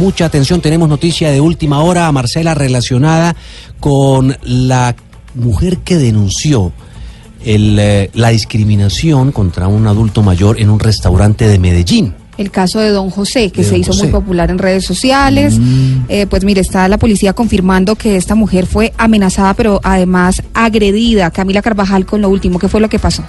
Mucha atención, tenemos noticia de última hora, Marcela, relacionada con la mujer que denunció el, eh, la discriminación contra un adulto mayor en un restaurante de Medellín. El caso de Don José, que De se hizo José. muy popular en redes sociales. Mm. Eh, pues mire, está la policía confirmando que esta mujer fue amenazada, pero además agredida. Camila Carvajal con lo último. ¿Qué fue lo que pasó?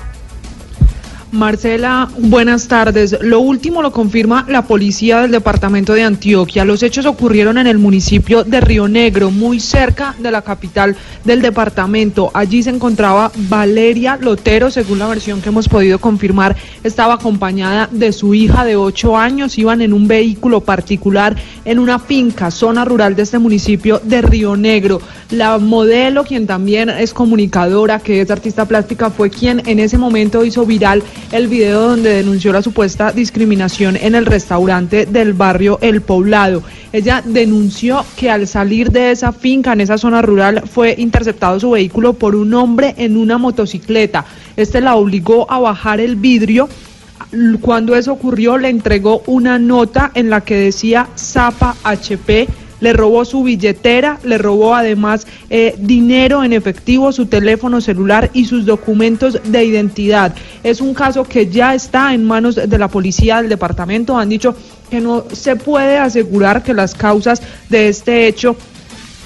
Marcela, buenas tardes. Lo último lo confirma la policía del departamento de Antioquia. Los hechos ocurrieron en el municipio de Río Negro, muy cerca de la capital del departamento. Allí se encontraba Valeria Lotero, según la versión que hemos podido confirmar, estaba acompañada de su hija de ocho años. Iban en un vehículo particular en una finca, zona rural de este municipio de Río Negro. La modelo, quien también es comunicadora, que es artista plástica, fue quien en ese momento hizo viral el video donde denunció la supuesta discriminación en el restaurante del barrio El Poblado. Ella denunció que al salir de esa finca, en esa zona rural, fue interceptado su vehículo por un hombre en una motocicleta. Este la obligó a bajar el vidrio cuando eso ocurrió le entregó una nota en la que decía Zapa HP, le robó su billetera, le robó además eh, dinero en efectivo, su teléfono celular y sus documentos de identidad. Es un caso que ya está en manos de la policía del departamento. Han dicho que no se puede asegurar que las causas de este hecho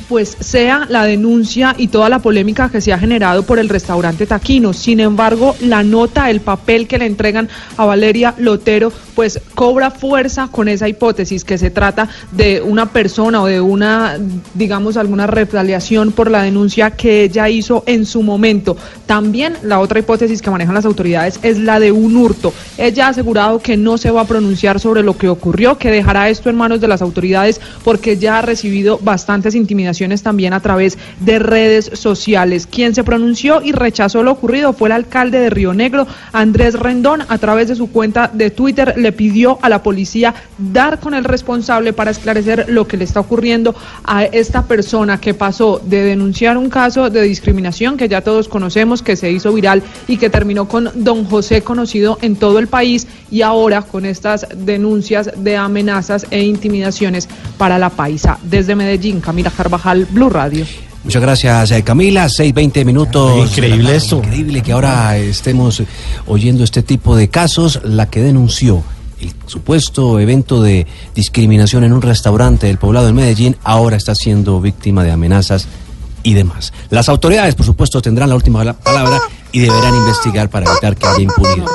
pues sea la denuncia y toda la polémica que se ha generado por el restaurante Taquino. Sin embargo, la nota, el papel que le entregan a Valeria Lotero, pues cobra fuerza con esa hipótesis que se trata de una persona o de una, digamos, alguna retaliación por la denuncia que ella hizo en su momento. También la otra hipótesis que manejan las autoridades es la de un hurto. Ella ha asegurado que no se va a pronunciar sobre lo que ocurrió, que dejará esto en manos de las autoridades porque ya ha recibido bastantes intimidaciones también a través de redes sociales. Quien se pronunció y rechazó lo ocurrido fue el alcalde de Río Negro, Andrés Rendón, a través de su cuenta de Twitter le pidió a la policía dar con el responsable para esclarecer lo que le está ocurriendo a esta persona que pasó de denunciar un caso de discriminación que ya todos conocemos, que se hizo viral y que terminó con don José conocido en todo el país y ahora con estas denuncias de amenazas e intimidaciones para la paisa. Desde Medellín, Camila Carvajal, Blue Radio. Muchas gracias, eh, Camila. 6:20 minutos. Increíble esto. Increíble que ahora estemos oyendo este tipo de casos. La que denunció el supuesto evento de discriminación en un restaurante del poblado de Medellín ahora está siendo víctima de amenazas y demás. Las autoridades, por supuesto, tendrán la última palabra y deberán investigar para evitar que haya impunidad.